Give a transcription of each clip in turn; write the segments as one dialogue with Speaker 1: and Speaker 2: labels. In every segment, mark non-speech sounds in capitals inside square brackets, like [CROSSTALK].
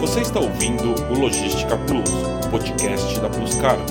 Speaker 1: Você está ouvindo o Logística Plus, podcast da Plus Cargo.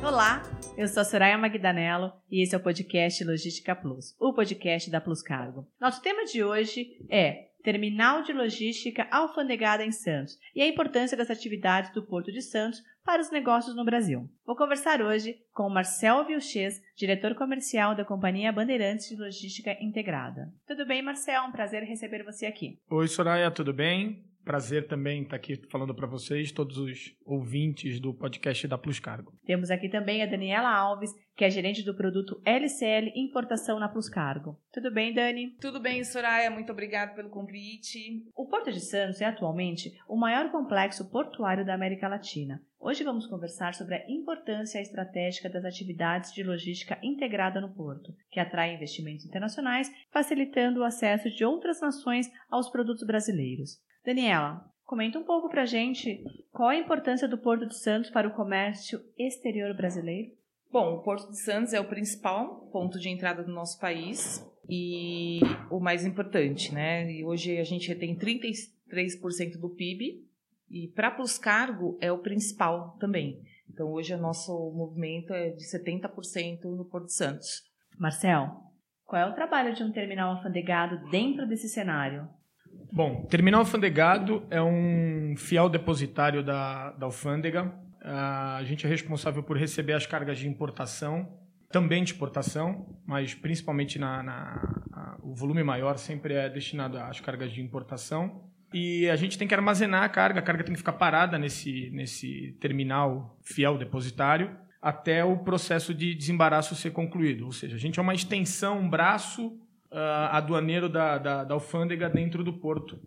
Speaker 2: Olá, eu sou a Soraya Magdanello e esse é o podcast Logística Plus, o podcast da Plus Cargo. Nosso tema de hoje é Terminal de Logística Alfandegada em Santos e a importância das atividades do Porto de Santos para os negócios no Brasil. Vou conversar hoje com Marcel Vilches, diretor comercial da Companhia Bandeirantes de Logística Integrada. Tudo bem, Marcel? Um prazer receber você aqui.
Speaker 3: Oi, Soraya, tudo bem? Prazer também estar aqui falando para vocês, todos os ouvintes do podcast da Plus Cargo.
Speaker 2: Temos aqui também a Daniela Alves, que é gerente do produto LCL Importação na Plus Cargo. Tudo bem, Dani?
Speaker 4: Tudo bem, Soraya. Muito obrigada pelo convite.
Speaker 2: O Porto de Santos é atualmente o maior complexo portuário da América Latina. Hoje vamos conversar sobre a importância estratégica das atividades de logística integrada no porto, que atrai investimentos internacionais, facilitando o acesso de outras nações aos produtos brasileiros. Daniela, comenta um pouco para a gente qual a importância do Porto de Santos para o comércio exterior brasileiro.
Speaker 4: Bom, o Porto de Santos é o principal ponto de entrada do nosso país e o mais importante, né? E hoje a gente tem 33% do PIB e para Plus Cargo é o principal também. Então hoje o nosso movimento é de 70% no Porto de Santos.
Speaker 2: Marcel, qual é o trabalho de um terminal alfandegado dentro desse cenário?
Speaker 3: Bom, terminal alfandegado é um fiel depositário da, da alfândega. a gente é responsável por receber as cargas de importação, também de exportação, mas principalmente na, na o volume maior sempre é destinado às cargas de importação. E a gente tem que armazenar a carga, a carga tem que ficar parada nesse, nesse terminal fiel depositário até o processo de desembaraço ser concluído. Ou seja, a gente é uma extensão, um braço uh, aduaneiro da, da, da alfândega dentro do porto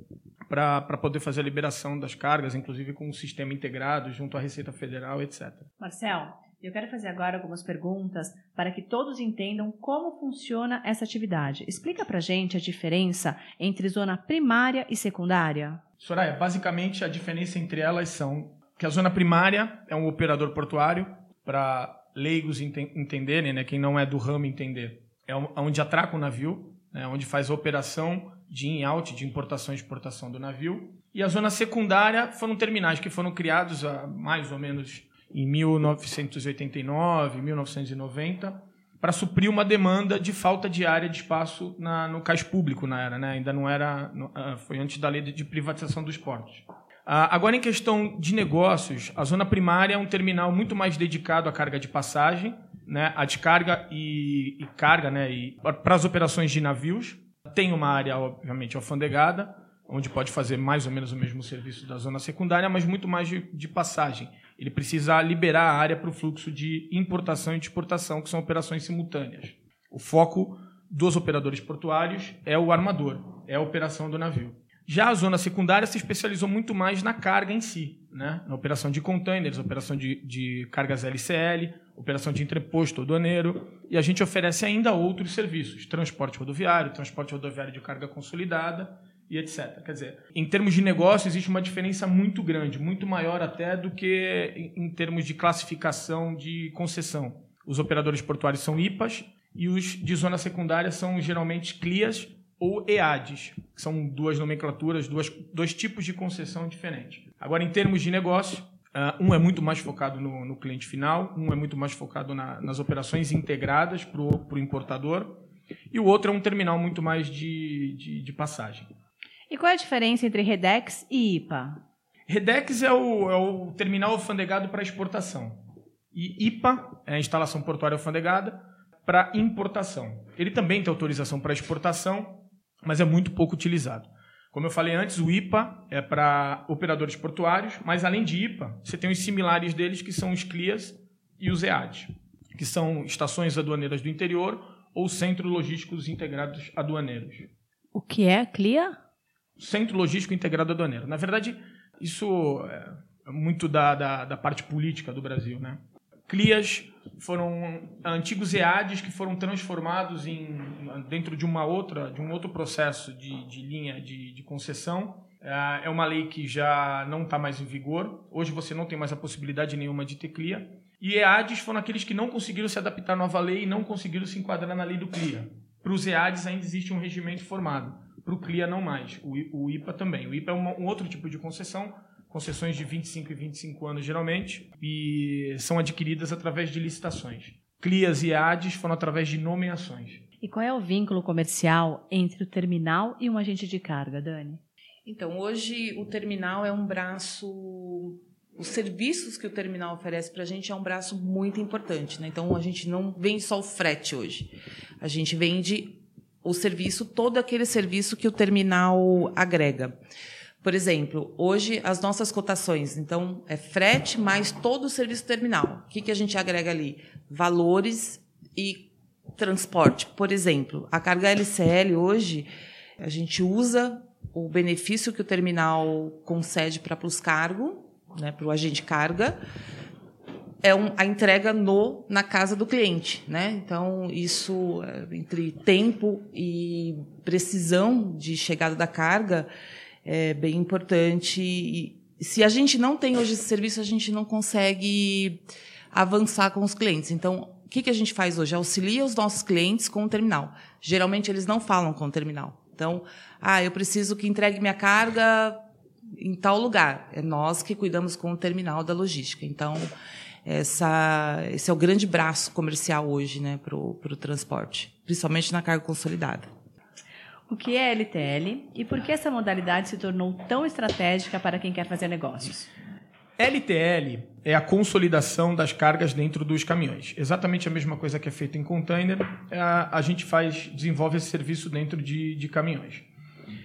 Speaker 3: para poder fazer a liberação das cargas, inclusive com um sistema integrado junto à Receita Federal, etc.
Speaker 2: Marcel, eu quero fazer agora algumas perguntas para que todos entendam como funciona essa atividade. Explica para gente a diferença entre zona primária e secundária.
Speaker 3: Soraya, basicamente a diferença entre elas são que a zona primária é um operador portuário, para leigos ent entenderem, né, quem não é do ramo entender, é onde atraca o navio, né, onde faz a operação de in-out, de importação e exportação do navio. E a zona secundária foram terminais que foram criados há mais ou menos em 1989, 1990, para suprir uma demanda de falta de área de espaço na, no cais público na era, né? ainda não era, ah, foi antes da lei de privatização dos portos. Ah, agora, em questão de negócios, a zona primária é um terminal muito mais dedicado à carga de passagem, né, a descarga e, e carga né, e, para as operações de navios. Tem uma área, obviamente, alfandegada, onde pode fazer mais ou menos o mesmo serviço da zona secundária, mas muito mais de, de passagem. Ele precisa liberar a área para o fluxo de importação e de exportação, que são operações simultâneas. O foco dos operadores portuários é o armador, é a operação do navio. Já a zona secundária se especializou muito mais na carga em si, né? na operação de containers, operação de, de cargas LCL, operação de entreposto aduaneiro, e a gente oferece ainda outros serviços, transporte rodoviário, transporte rodoviário de carga consolidada e etc. Quer dizer, em termos de negócio, existe uma diferença muito grande, muito maior até do que em termos de classificação de concessão. Os operadores portuários são IPAs e os de zona secundária são geralmente CLIAs ou EADs, que são duas nomenclaturas, duas, dois tipos de concessão diferentes. Agora, em termos de negócio, uh, um é muito mais focado no, no, cliente final, um é muito mais focado na, nas operações integradas para o importador, e o outro é um terminal muito mais de, de, de, passagem.
Speaker 2: E qual é a diferença entre Redex e IPA?
Speaker 3: Redex é o, é o terminal alfandegado para exportação. E IPA é a instalação portuária alfandegada para importação. Ele também tem autorização para exportação, mas é muito pouco utilizado. Como eu falei antes, o IPA é para operadores portuários, mas além de IPA, você tem os similares deles, que são os CLIAs e os EADs, que são estações aduaneiras do interior ou Centros Logísticos Integrados Aduaneiros.
Speaker 2: O que é CLIA?
Speaker 3: Centro Logístico Integrado Aduaneiro. Na verdade, isso é muito da, da, da parte política do Brasil, né? CLIAs foram antigos EADs que foram transformados em dentro de uma outra de um outro processo de, de linha de, de, concessão. É uma lei que já não está mais em vigor. Hoje você não tem mais a possibilidade nenhuma de ter CLIA e EADs foram aqueles que não conseguiram se adaptar à nova lei e não conseguiram se enquadrar na lei do CLIA para os EADs ainda existe um regimento formado. Para o CLIA não mais, o, IPA também. O IPA é um outro tipo de concessão, concessões de 25 e 25 anos geralmente, e são adquiridas através de licitações. CLIAs e ADs foram através de nomeações.
Speaker 2: E qual é o vínculo comercial entre o terminal e um agente de carga, Dani?
Speaker 4: Então, hoje o terminal é um braço. Os serviços que o terminal oferece para a gente é um braço muito importante. Né? Então, a gente não vende só o frete hoje. A gente vende o serviço, todo aquele serviço que o terminal agrega. Por exemplo, hoje as nossas cotações, então, é frete mais todo o serviço terminal. O que, que a gente agrega ali? Valores e transporte. Por exemplo, a carga LCL hoje, a gente usa o benefício que o terminal concede para Plus Cargo, né, para o agente carga, é um, a entrega no na casa do cliente, né? Então isso é, entre tempo e precisão de chegada da carga é bem importante. E se a gente não tem hoje esse serviço, a gente não consegue avançar com os clientes. Então, o que, que a gente faz hoje? Auxilia os nossos clientes com o terminal. Geralmente eles não falam com o terminal. Então, ah, eu preciso que entregue minha carga em tal lugar. É nós que cuidamos com o terminal da logística. Então, essa, esse é o grande braço comercial hoje né, para o transporte, principalmente na carga consolidada.
Speaker 2: O que é LTL e por que essa modalidade se tornou tão estratégica para quem quer fazer negócios?
Speaker 3: LTL é a consolidação das cargas dentro dos caminhões. Exatamente a mesma coisa que é feita em container, a, a gente faz, desenvolve esse serviço dentro de, de caminhões.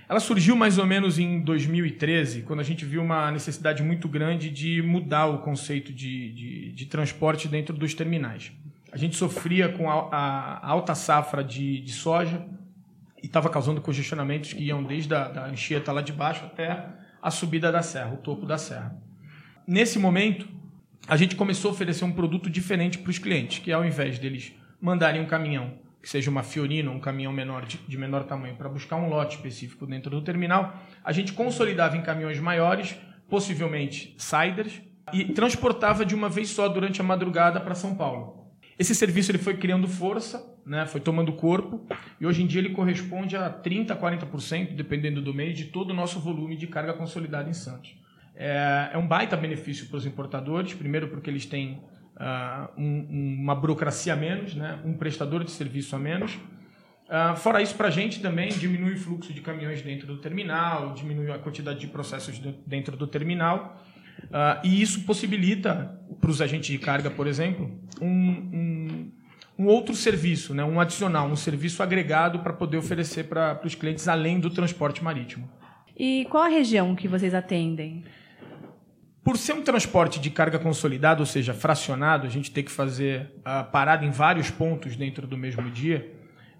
Speaker 3: Ela surgiu mais ou menos em 2013, quando a gente viu uma necessidade muito grande de mudar o conceito de, de, de transporte dentro dos terminais. A gente sofria com a, a alta safra de, de soja e estava causando congestionamentos que iam desde a da Anchieta lá de baixo até a subida da serra, o topo da serra. Nesse momento, a gente começou a oferecer um produto diferente para os clientes, que ao invés deles mandarem um caminhão que seja uma Fiorino, um caminhão menor de, de menor tamanho, para buscar um lote específico dentro do terminal, a gente consolidava em caminhões maiores, possivelmente Siders, e transportava de uma vez só durante a madrugada para São Paulo. Esse serviço ele foi criando força, né, foi tomando corpo, e hoje em dia ele corresponde a 30%, 40%, dependendo do mês, de todo o nosso volume de carga consolidada em Santos. É, é um baita benefício para os importadores, primeiro porque eles têm uh, um, uma burocracia a menos, né? um prestador de serviço a menos. Uh, fora isso, para a gente também diminui o fluxo de caminhões dentro do terminal, diminui a quantidade de processos dentro do terminal. Uh, e isso possibilita para os agentes de carga, por exemplo, um, um, um, outro serviço, né? um adicional, um serviço agregado para poder oferecer para os clientes além do transporte marítimo.
Speaker 2: E qual a região que vocês atendem?
Speaker 3: Por ser um transporte de carga consolidado, ou seja, fracionado, a gente tem que fazer a parada em vários pontos dentro do mesmo dia.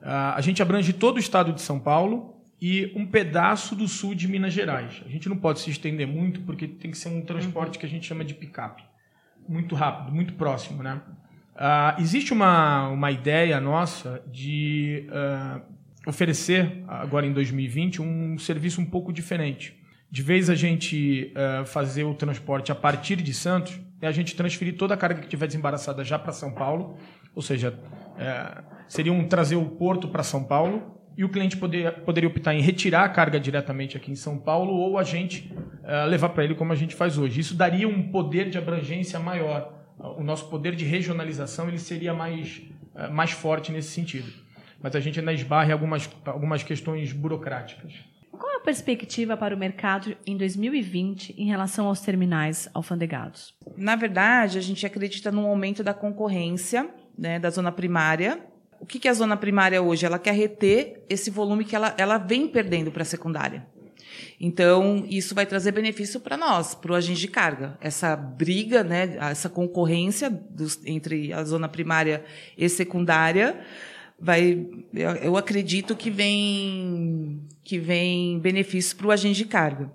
Speaker 3: a gente abrange todo o estado de São Paulo e um pedaço do sul de Minas Gerais. A gente não pode se estender muito porque tem que ser um transporte que a gente chama de picape. Muito rápido, muito próximo, né? Uh, existe uma, uma ideia nossa de uh, oferecer, agora em 2020, um serviço um pouco diferente de vez a gente uh, fazer o transporte a partir de Santos, é a gente transferir toda a carga que tiver desembaraçada já para São Paulo, ou seja, uh, seria um trazer o porto para São Paulo e o cliente poder, poderia optar em retirar a carga diretamente aqui em São Paulo ou a gente uh, levar para ele como a gente faz hoje. Isso daria um poder de abrangência maior. O nosso poder de regionalização ele seria mais, mais forte nesse sentido. Mas a gente ainda esbarra em algumas, algumas questões burocráticas
Speaker 2: perspectiva para o mercado em 2020 em relação aos terminais alfandegados?
Speaker 4: Na verdade, a gente acredita num aumento da concorrência né, da zona primária. O que, que a zona primária hoje? Ela quer reter esse volume que ela, ela vem perdendo para a secundária. Então, isso vai trazer benefício para nós, para o agente de carga. Essa briga, né, essa concorrência dos, entre a zona primária e secundária, vai, eu acredito que vem, que vem benefício para o agente de carga.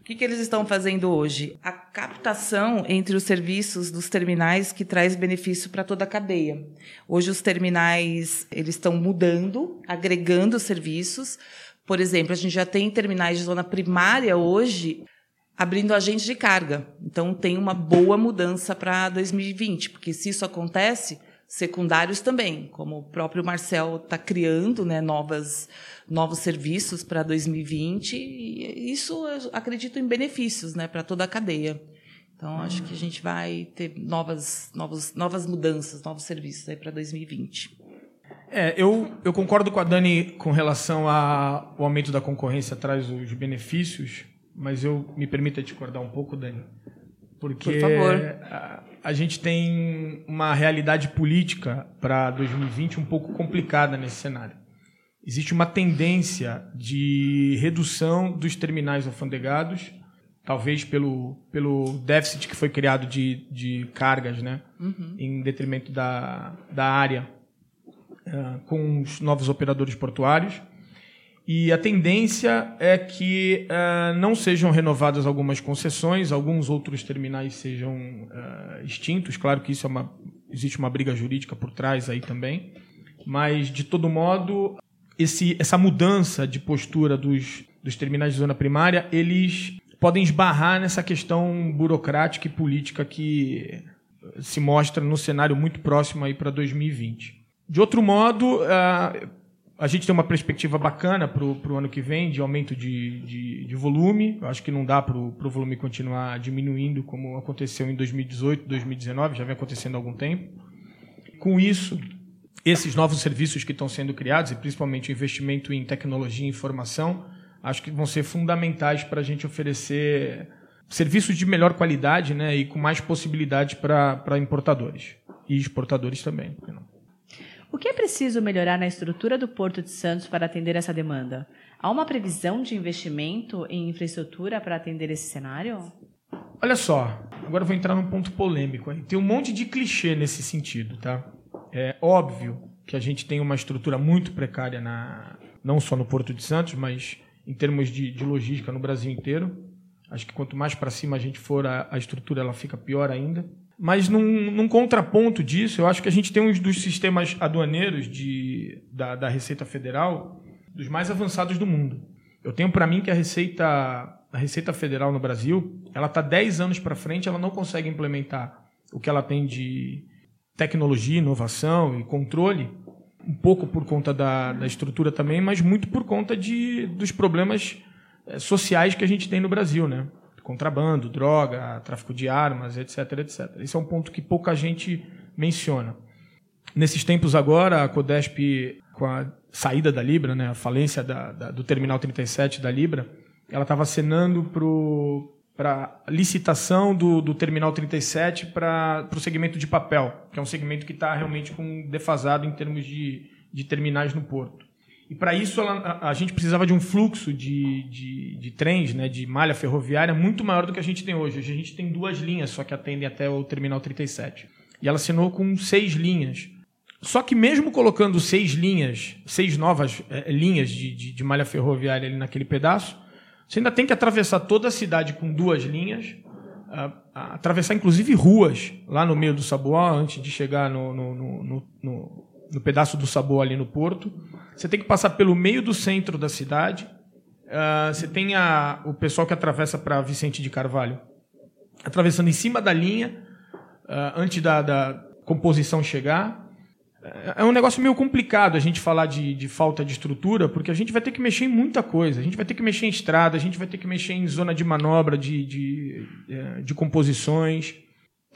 Speaker 4: O que, que eles estão fazendo hoje? A captação entre os serviços dos terminais que traz benefício para toda a cadeia. Hoje os terminais eles estão mudando, agregando serviços. Por exemplo, a gente já tem terminais de zona primária hoje abrindo agentes de carga. Então tem uma boa mudança para 2020, porque se isso acontece, secundários também, como o próprio Marcel está criando né, novas, novos serviços para 2020, e isso acredito em benefícios né, para toda a cadeia. Então, acho que a gente vai ter novas, novas, novas mudanças, novos serviços para 2020.
Speaker 3: É, eu, eu concordo com a Dani com relação ao aumento da concorrência traz os benefícios, mas eu me permita discordar um pouco, Dani. Porque
Speaker 4: Por favor.
Speaker 3: A, a gente tem uma realidade política para 2020 um pouco complicada nesse cenário. Existe uma tendência de redução dos terminais alfandegados, talvez pelo, pelo déficit que foi criado de, de cargas, né? em detrimento da, da área eh, com os novos operadores portuários. E a tendência é que eh, não sejam renovadas algumas concessões, alguns outros terminais sejam eh, extintos. Claro que isso é uma, existe uma briga jurídica por trás aí também. Mas, de todo modo, esse, essa mudança de postura dos, dos terminais de zona primária, eles podem esbarrar nessa questão burocrática e política que se mostra no cenário muito próximo aí para 2020. De outro modo, ah, a gente tem uma perspectiva bacana para o ano que vem de aumento de, de, de volume. Eu acho que não dá para o volume continuar diminuindo como aconteceu em 2018, 2019, já vem acontecendo há algum tempo. Com isso, esses novos serviços que estão sendo criados, e principalmente o investimento em tecnologia e informação, acho que vão ser fundamentais para a gente oferecer serviços de melhor qualidade né, e com mais possibilidades para importadores e exportadores também. não?
Speaker 2: O que é preciso melhorar na estrutura do Porto de Santos para atender essa demanda? Há uma previsão de investimento em infraestrutura para atender esse cenário?
Speaker 3: Olha só, agora eu vou entrar num ponto polêmico. Aí. Tem um monte de clichê nesse sentido, tá? É óbvio que a gente tem uma estrutura muito precária, na, não só no Porto de Santos, mas em termos de, de logística no Brasil inteiro. Acho que quanto mais para cima a gente for, a, a estrutura ela fica pior ainda. Mas num, num, contraponto disso, eu acho que a gente tem um dos sistemas aduaneiros de, da, da Receita Federal dos mais avançados do mundo. Eu tenho para mim que a Receita, a Receita Federal no Brasil, ela está 10 anos para frente, ela não consegue implementar o que ela tem de tecnologia, inovação e controle, um pouco por conta da, da estrutura também, mas muito por conta de, dos problemas eh, sociais que a gente tem no Brasil, né? Contrabando, droga, tráfico de armas, etc, etc. Esse é um ponto que pouca gente menciona. Nesses tempos agora, a Codesp, com a saída da Libra, né, a falência da, da, do Terminal 37 da Libra, ela estava acenando para licitação do, do Terminal 37 para o segmento de papel, que é um segmento que está realmente com defasado em termos de, de terminais no porto. E para isso ela, a, a, gente precisava de um fluxo de, de, de, trens, né, de malha ferroviária muito maior do que a gente tem hoje. Hoje a gente tem duas linhas só que atendem até o Terminal 37. E ela assinou com seis linhas. Só que mesmo colocando seis linhas, seis novas é, linhas de, de, de, malha ferroviária ali naquele pedaço, você ainda tem que atravessar toda a cidade com duas linhas, atravessar inclusive ruas lá no meio do Saboá, antes de chegar no, no, no, no no pedaço do Sabor ali no Porto. Você tem que passar pelo meio do centro da cidade. Uh, você tem a, o pessoal que atravessa para Vicente de Carvalho, atravessando em cima da linha, uh, antes da, da, composição chegar. É um negócio meio complicado a gente falar de, de, falta de estrutura, porque a gente vai ter que mexer em muita coisa. A gente vai ter que mexer em estrada, a gente vai ter que mexer em zona de manobra, de, de, é, de composições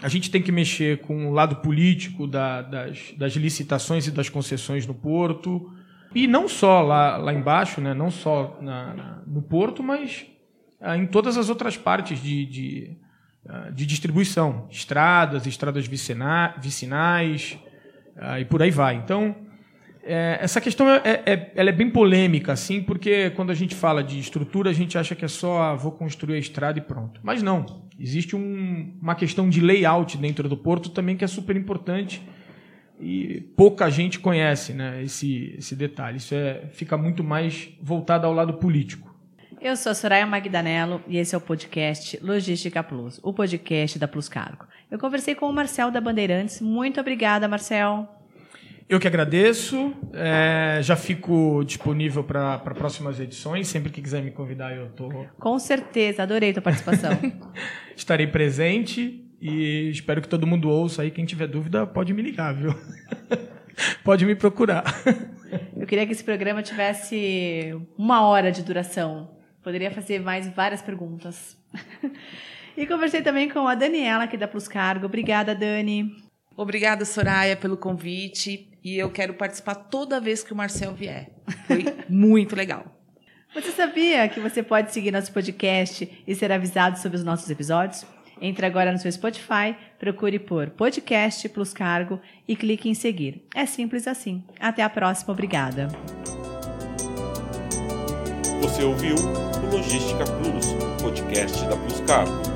Speaker 3: a gente tem que mexer com o lado político da, das, das, licitações e das concessões no porto. E não só lá, lá embaixo, né? não só na, na, no porto, mas ah, em todas as outras partes de, de, ah, de distribuição. Estradas, estradas vicina, vicinais ah, e por aí vai. Então, é, essa questão é, é, ela é bem polêmica, assim, porque quando a gente fala de estrutura, a gente acha que é só ah, vou construir a estrada e pronto. Mas não. Existe um, uma questão de layout dentro do porto também que é super importante e pouca gente conhece né, esse, esse detalhe. Isso é, fica muito mais voltado ao lado político.
Speaker 2: Eu sou a Soraya Magdanello e esse é o podcast Logística Plus, o podcast da Plus Cargo. Eu conversei com o Marcel da Bandeirantes. Muito obrigada, Marcel.
Speaker 3: Eu que agradeço. É, já fico disponível para próximas edições. Sempre que quiser me convidar, eu estou.
Speaker 2: Com certeza, adorei a tua participação. [LAUGHS]
Speaker 3: Estarei presente. E espero que todo mundo ouça aí. Quem tiver dúvida, pode me ligar, viu? [LAUGHS] pode me procurar. [LAUGHS]
Speaker 2: Eu queria que esse programa tivesse uma hora de duração. Poderia fazer mais várias perguntas. E conversei também com a Daniela, aqui da Plus Cargo. Obrigada, Dani.
Speaker 4: Obrigada, Soraya, pelo convite. E eu quero participar toda vez que o Marcel vier. Foi muito legal.
Speaker 2: Você sabia que você pode seguir nosso podcast e ser avisado sobre os nossos episódios? Entre agora no seu Spotify, procure por Podcast Plus Cargo e clique em seguir. É simples assim. Até a próxima, obrigada.
Speaker 1: Você ouviu o Logística Plus, podcast da Plus Cargo.